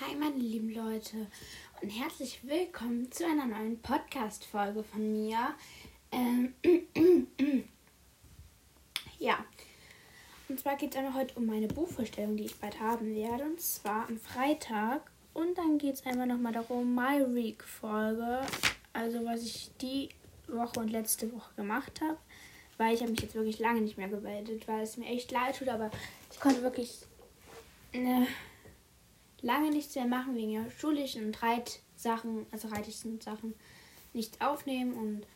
Hi meine lieben Leute. Und herzlich willkommen zu einer neuen Podcast-Folge von mir. Ähm, ja, und zwar geht es einmal heute um meine Buchvorstellung, die ich bald haben werde, und zwar am Freitag. Und dann geht es einmal nochmal darum, My Week-Folge, also was ich die Woche und letzte Woche gemacht habe, weil ich habe mich jetzt wirklich lange nicht mehr gemeldet, weil es mir echt leid tut, aber ich konnte wirklich... Ne, lange nichts mehr machen wegen der schulischen und Reitsachen, also reitlichen Sachen, nichts aufnehmen und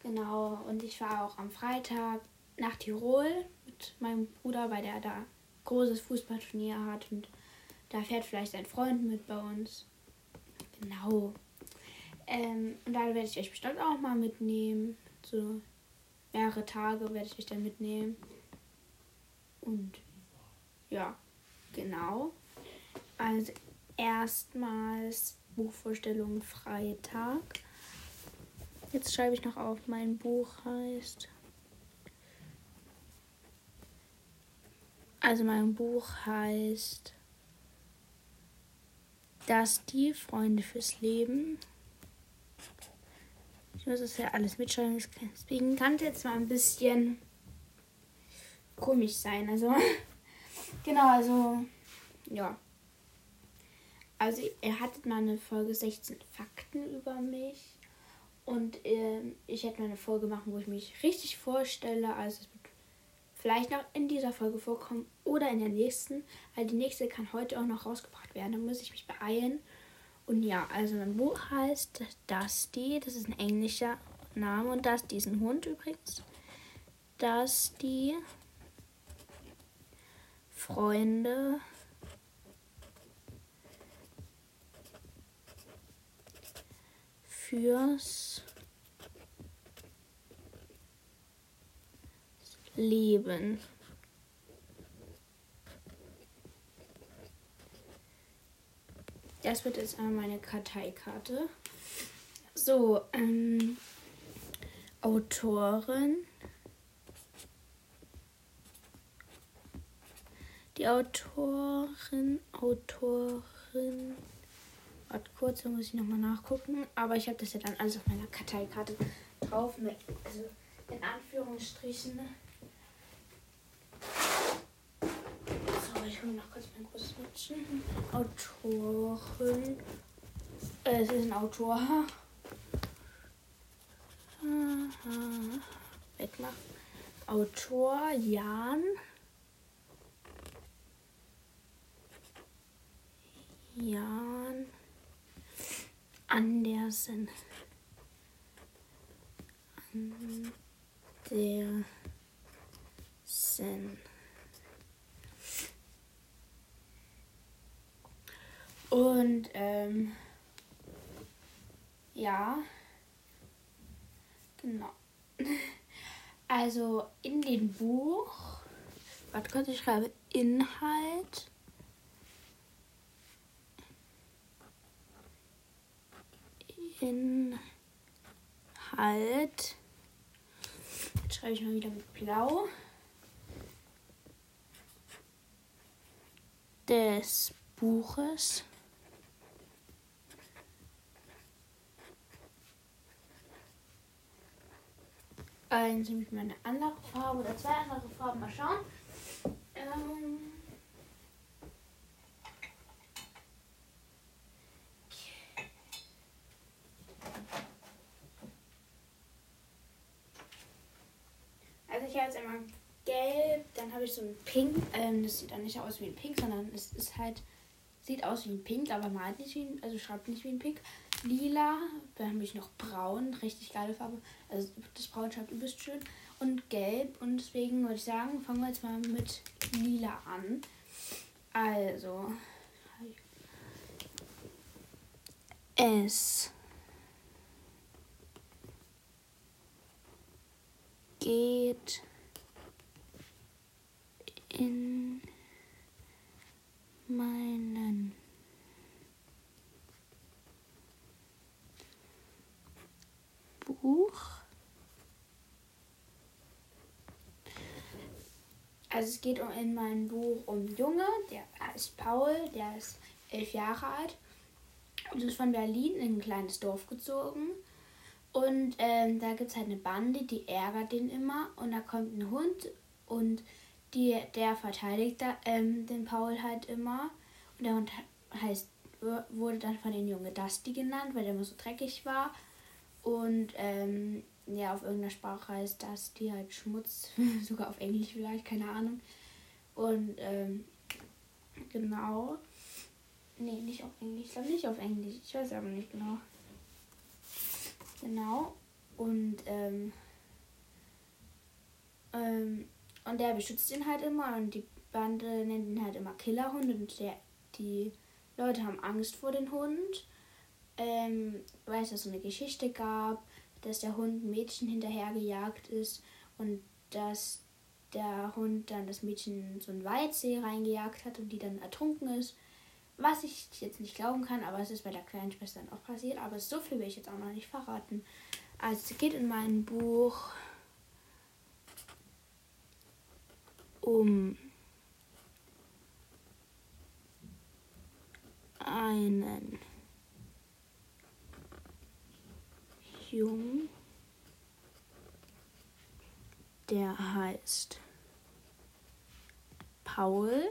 genau. Und ich war auch am Freitag nach Tirol mit meinem Bruder, weil der da großes Fußballturnier hat und da fährt vielleicht ein Freund mit bei uns. Genau. Ähm, und da werde ich euch bestimmt auch mal mitnehmen. So mehrere Tage werde ich euch dann mitnehmen. Und ja, genau. Also erstmals Buchvorstellung Freitag. Jetzt schreibe ich noch auf, mein Buch heißt. Also mein Buch heißt Das die Freunde fürs Leben. Ich muss das ja alles mitschreiben, deswegen kann es jetzt mal ein bisschen komisch sein. Also genau, also ja. Also er hatte mal eine Folge 16 Fakten über mich. Und äh, ich hätte mal eine Folge machen, wo ich mich richtig vorstelle. Also es wird vielleicht noch in dieser Folge vorkommen oder in der nächsten. Weil die nächste kann heute auch noch rausgebracht werden. Da muss ich mich beeilen. Und ja, also mein Buch heißt Dusty. Das ist ein englischer Name. Und Dusty ist ein Hund übrigens. Dusty. Freunde fürs Leben. Das wird jetzt einmal meine Karteikarte. So, ähm, Autorin. Die Autorin, Autorin Warte kurz, da muss ich nochmal nachgucken. Aber ich habe das ja dann alles auf meiner Karteikarte drauf. Mit, also in Anführungsstrichen. So, ich hole noch kurz mein großes Mädchen. Autorin. Äh, es ist ein Autor. Wegmachen. Autor Jan. Jan. Andersen. Andersen. Und ähm, ja, genau. Also in dem Buch, warte kurz, ich schreibe Inhalt. Inhalt. Jetzt schreibe ich mal wieder mit Blau. Des Buches. Also mit meine andere Farbe oder zwei andere Farben. Mal schauen. Ähm Also ich habe jetzt einmal gelb, dann habe ich so ein Pink. Ähm, das sieht dann nicht aus wie ein Pink, sondern es ist halt, sieht aus wie ein Pink, aber malt nicht wie ein, also schreibt nicht wie ein Pink. Lila, dann habe ich noch braun, richtig geile Farbe. Also das Braun schreibt übelst schön. Und gelb und deswegen würde ich sagen, fangen wir jetzt mal mit lila an. Also, es geht in meinen Buch. Also es geht in meinem Buch um Junge, der heißt Paul, der ist elf Jahre alt und ist von Berlin in ein kleines Dorf gezogen. Und ähm, da gibt es halt eine Bande, die ärgert den immer. Und da kommt ein Hund und die, der verteidigt ähm, den Paul halt immer. Und der Hund heißt, wurde dann von den Jungen Dusty genannt, weil der immer so dreckig war. Und ähm, ja, auf irgendeiner Sprache heißt Dusty halt Schmutz, sogar auf Englisch vielleicht, keine Ahnung. Und ähm, genau. Nee, nicht auf Englisch. Ich glaube nicht auf Englisch. Ich weiß aber nicht genau. Genau. Und ähm, ähm, und der beschützt ihn halt immer und die Bande nennt ihn halt immer Killerhund und der, die Leute haben Angst vor dem Hund. Ähm, weil es da so eine Geschichte gab, dass der Hund ein Mädchen hinterhergejagt ist und dass der Hund dann das Mädchen in so einen Waldsee reingejagt hat und die dann ertrunken ist. Was ich jetzt nicht glauben kann, aber es ist bei der kleinen Schwester dann auch passiert. Aber so viel will ich jetzt auch noch nicht verraten. Also es geht in meinem Buch um einen Jungen, der heißt Paul.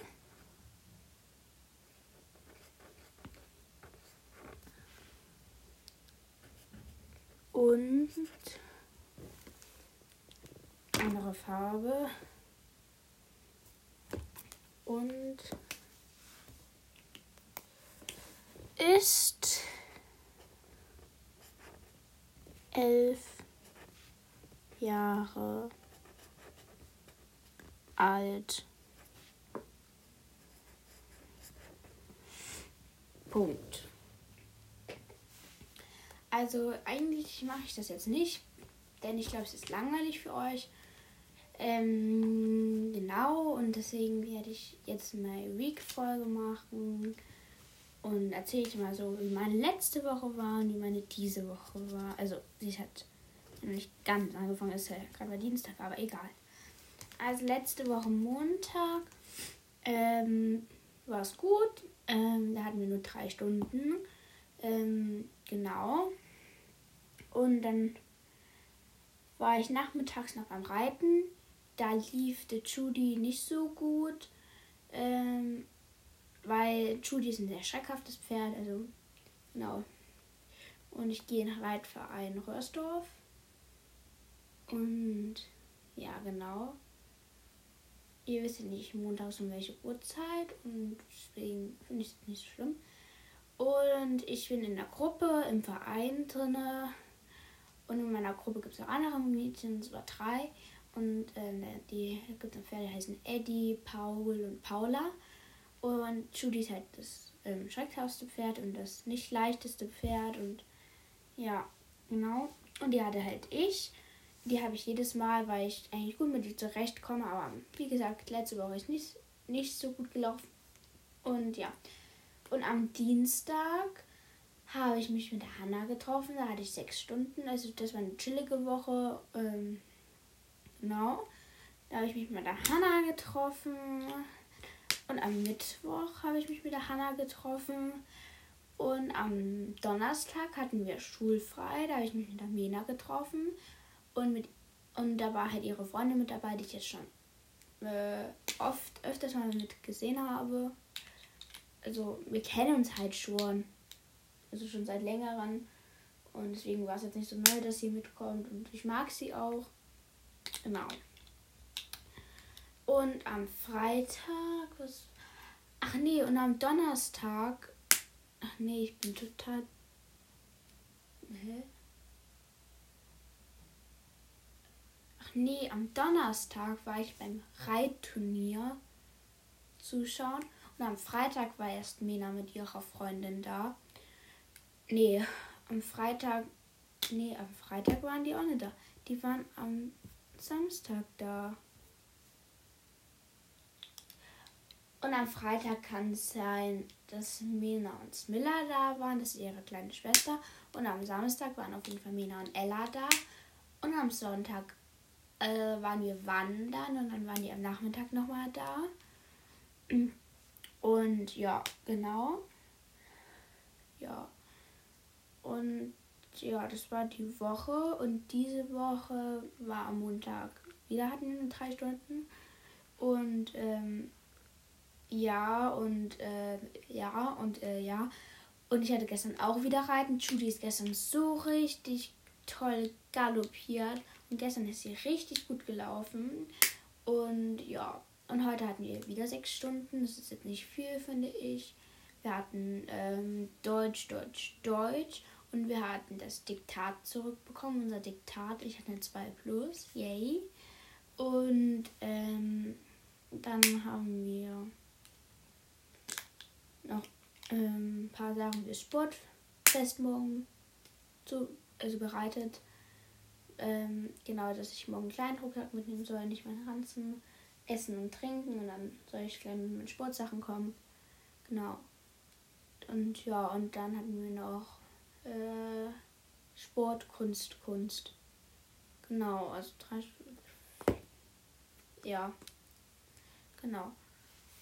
Und andere Farbe und ist elf Jahre alt. Punkt. Also eigentlich mache ich das jetzt nicht, denn ich glaube, es ist langweilig für euch. Ähm, genau, und deswegen werde ich jetzt eine Week-Folge machen und erzähle ich mal so, wie meine letzte Woche war und wie meine diese Woche war. Also, sie hat nicht ganz angefangen, ist ja gerade bei Dienstag, aber egal. Also, letzte Woche Montag ähm, war es gut. Ähm, da hatten wir nur drei Stunden. Ähm, genau. Und dann war ich nachmittags noch beim Reiten da lief der Judy nicht so gut, ähm, weil Judy ist ein sehr schreckhaftes Pferd, also genau. Und ich gehe nach Reitverein Röhrsdorf. Und ja, genau. Ihr wisst ja nicht montags um welche Uhrzeit und deswegen finde ich es nicht so schlimm. Und ich bin in der Gruppe, im Verein drinne. Und in meiner Gruppe gibt es auch andere Mädchen, sogar drei. Und äh, die gibt es Pferde, die heißen Eddie, Paul und Paula. Und Judy ist halt das ähm, schreckhafste Pferd und das nicht leichteste Pferd. Und ja, genau. Und die hatte halt ich. Die habe ich jedes Mal, weil ich eigentlich gut mit ihr zurechtkomme. Aber wie gesagt, letzte Woche ist nicht, nicht so gut gelaufen. Und ja. Und am Dienstag habe ich mich mit der Hanna getroffen. Da hatte ich sechs Stunden. Also das war eine chillige Woche. Ähm, Genau. Da habe ich mich mit der Hanna getroffen. Und am Mittwoch habe ich mich mit der Hanna getroffen. Und am Donnerstag hatten wir schulfrei. Da habe ich mich mit der Mena getroffen. Und, mit, und da war halt ihre Freundin mit dabei, die ich jetzt schon äh, oft, öfters mal mit gesehen habe. Also wir kennen uns halt schon. Also schon seit längerem. Und deswegen war es jetzt nicht so neu, dass sie mitkommt. Und ich mag sie auch. Genau. Und am Freitag, was. Ach nee, und am Donnerstag. Ach nee, ich bin total. Hä? Ach nee, am Donnerstag war ich beim Reitturnier zuschauen. Und am Freitag war erst Mena mit ihrer Freundin da. Nee, am Freitag. Nee, am Freitag waren die auch nicht da. Die waren am Samstag da. Und am Freitag kann es sein, dass Mina und Smilla da waren, das ist ihre kleine Schwester. Und am Samstag waren auf jeden Fall Mina und Ella da. Und am Sonntag äh, waren wir wandern und dann waren die am Nachmittag nochmal da. Und ja, genau. Ja. Und ja, das war die Woche und diese Woche war am Montag. Wieder hatten wir drei Stunden. Und ähm, ja, und äh, ja, und äh, ja. Und ich hatte gestern auch wieder Reiten. Judy ist gestern so richtig toll galoppiert. Und gestern ist sie richtig gut gelaufen. Und ja, und heute hatten wir wieder sechs Stunden. Das ist jetzt nicht viel, finde ich. Wir hatten ähm, Deutsch, Deutsch, Deutsch. Und wir hatten das Diktat zurückbekommen. Unser Diktat. Ich hatte eine 2 Plus. Yay. Und ähm, dann haben wir noch ähm, ein paar Sachen für Sportfest morgen zu, also bereitet. Ähm, genau, dass ich morgen einen kleinen Rucksack mitnehmen soll, nicht meinen Ranzen, essen und trinken und dann soll ich gleich mit meinen Sportsachen kommen. Genau. Und ja, und dann hatten wir noch Sport, Kunst, Kunst. Genau, also drei. Ja. Genau.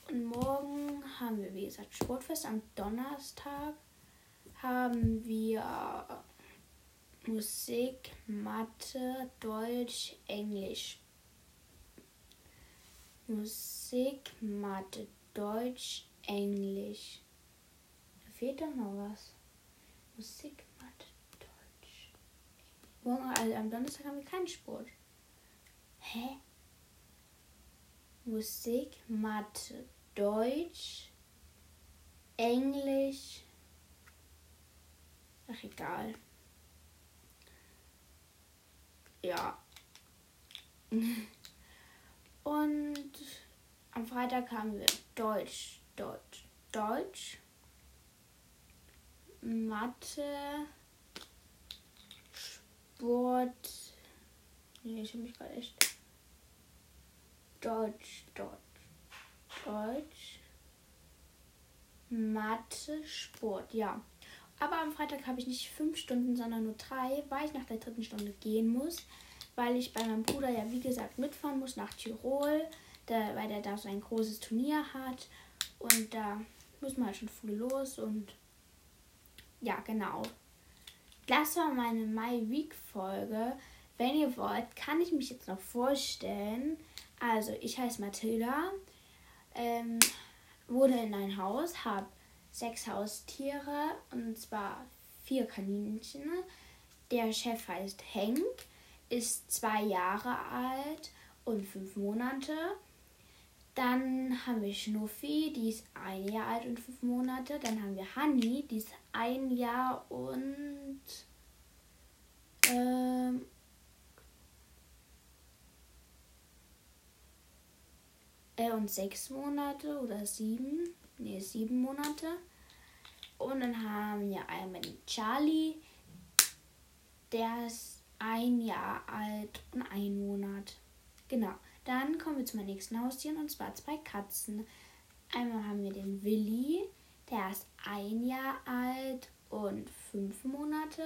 Und morgen haben wir, wie gesagt, Sportfest. Am Donnerstag haben wir Musik, Mathe, Deutsch, Englisch. Musik, Mathe, Deutsch, Englisch. Da fehlt doch noch was. Musik, Mathe. Morgen, also am Donnerstag haben wir keinen Sport. Hä? Musik, Mathe, Deutsch, Englisch. Ach, egal. Ja. Und am Freitag haben wir Deutsch, Deutsch, Deutsch, Mathe, Sport. Nee, ich habe mich gerade echt. Deutsch, Deutsch, Deutsch, Mathe, Sport, ja. Aber am Freitag habe ich nicht fünf Stunden, sondern nur drei, weil ich nach der dritten Stunde gehen muss, weil ich bei meinem Bruder ja wie gesagt mitfahren muss nach Tirol, da, weil der da so ein großes Turnier hat und da muss man halt schon früh los und ja, genau. Das war meine My Week Folge. Wenn ihr wollt, kann ich mich jetzt noch vorstellen. Also, ich heiße Mathilda, ähm, wohne in ein Haus, habe sechs Haustiere und zwar vier Kaninchen. Der Chef heißt Henk, ist zwei Jahre alt und fünf Monate. Dann haben wir Schnuffi, die ist ein Jahr alt und fünf Monate. Dann haben wir Honey, die ist ein Jahr und ähm, äh, und sechs Monate oder sieben. Ne, sieben Monate. Und dann haben wir einmal Charlie. Der ist ein Jahr alt und ein Monat. Genau. Dann kommen wir zu meinen nächsten Haustieren und zwar zwei Katzen. Einmal haben wir den Willi, der ist ein Jahr alt und fünf Monate.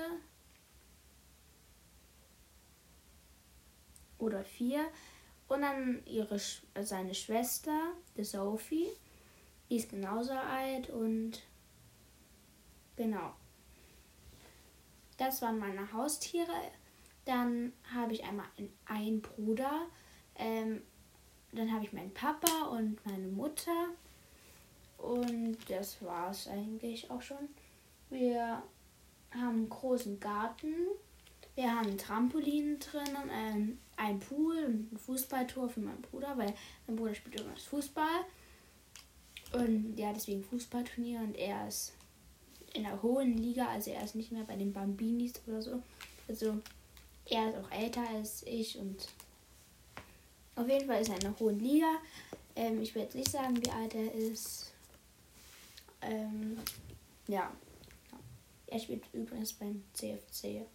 Oder vier. Und dann ihre, seine Schwester, die Sophie, die ist genauso alt und genau. Das waren meine Haustiere. Dann habe ich einmal einen Bruder, ähm, dann habe ich meinen Papa und meine Mutter. Und das war es eigentlich auch schon. Wir haben einen großen Garten. Wir haben ein Trampolin drin, ähm, ein Pool und ein Fußballtor für meinen Bruder, weil mein Bruder spielt übrigens Fußball. Und ja, deswegen Fußballturnier und er ist in der hohen Liga, also er ist nicht mehr bei den Bambinis oder so. Also er ist auch älter als ich und auf jeden Fall ist er in der hohen Liga. Ähm, ich jetzt nicht sagen, wie alt er ist. Ähm, ja. Er spielt übrigens beim CFC.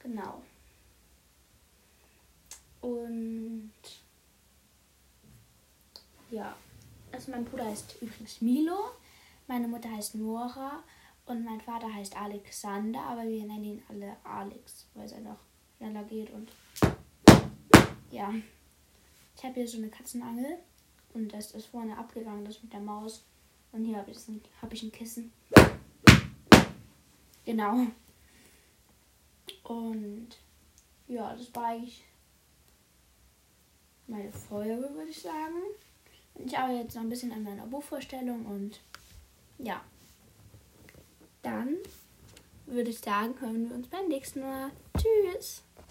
Genau. Und ja. Also mein Bruder heißt übrigens Milo, meine Mutter heißt Nora und mein Vater heißt Alexander, aber wir nennen ihn alle Alex, weil es einfach schneller geht und ja, ich habe hier so eine Katzenangel und das ist vorne abgegangen, das mit der Maus. Und hier habe ich, ein, hab ich ein Kissen. Genau. Und ja, das war eigentlich meine Folge, würde ich sagen. Ich arbeite jetzt noch ein bisschen an meiner Buchvorstellung und ja. Dann würde ich sagen, hören wir uns beim nächsten Mal. Tschüss.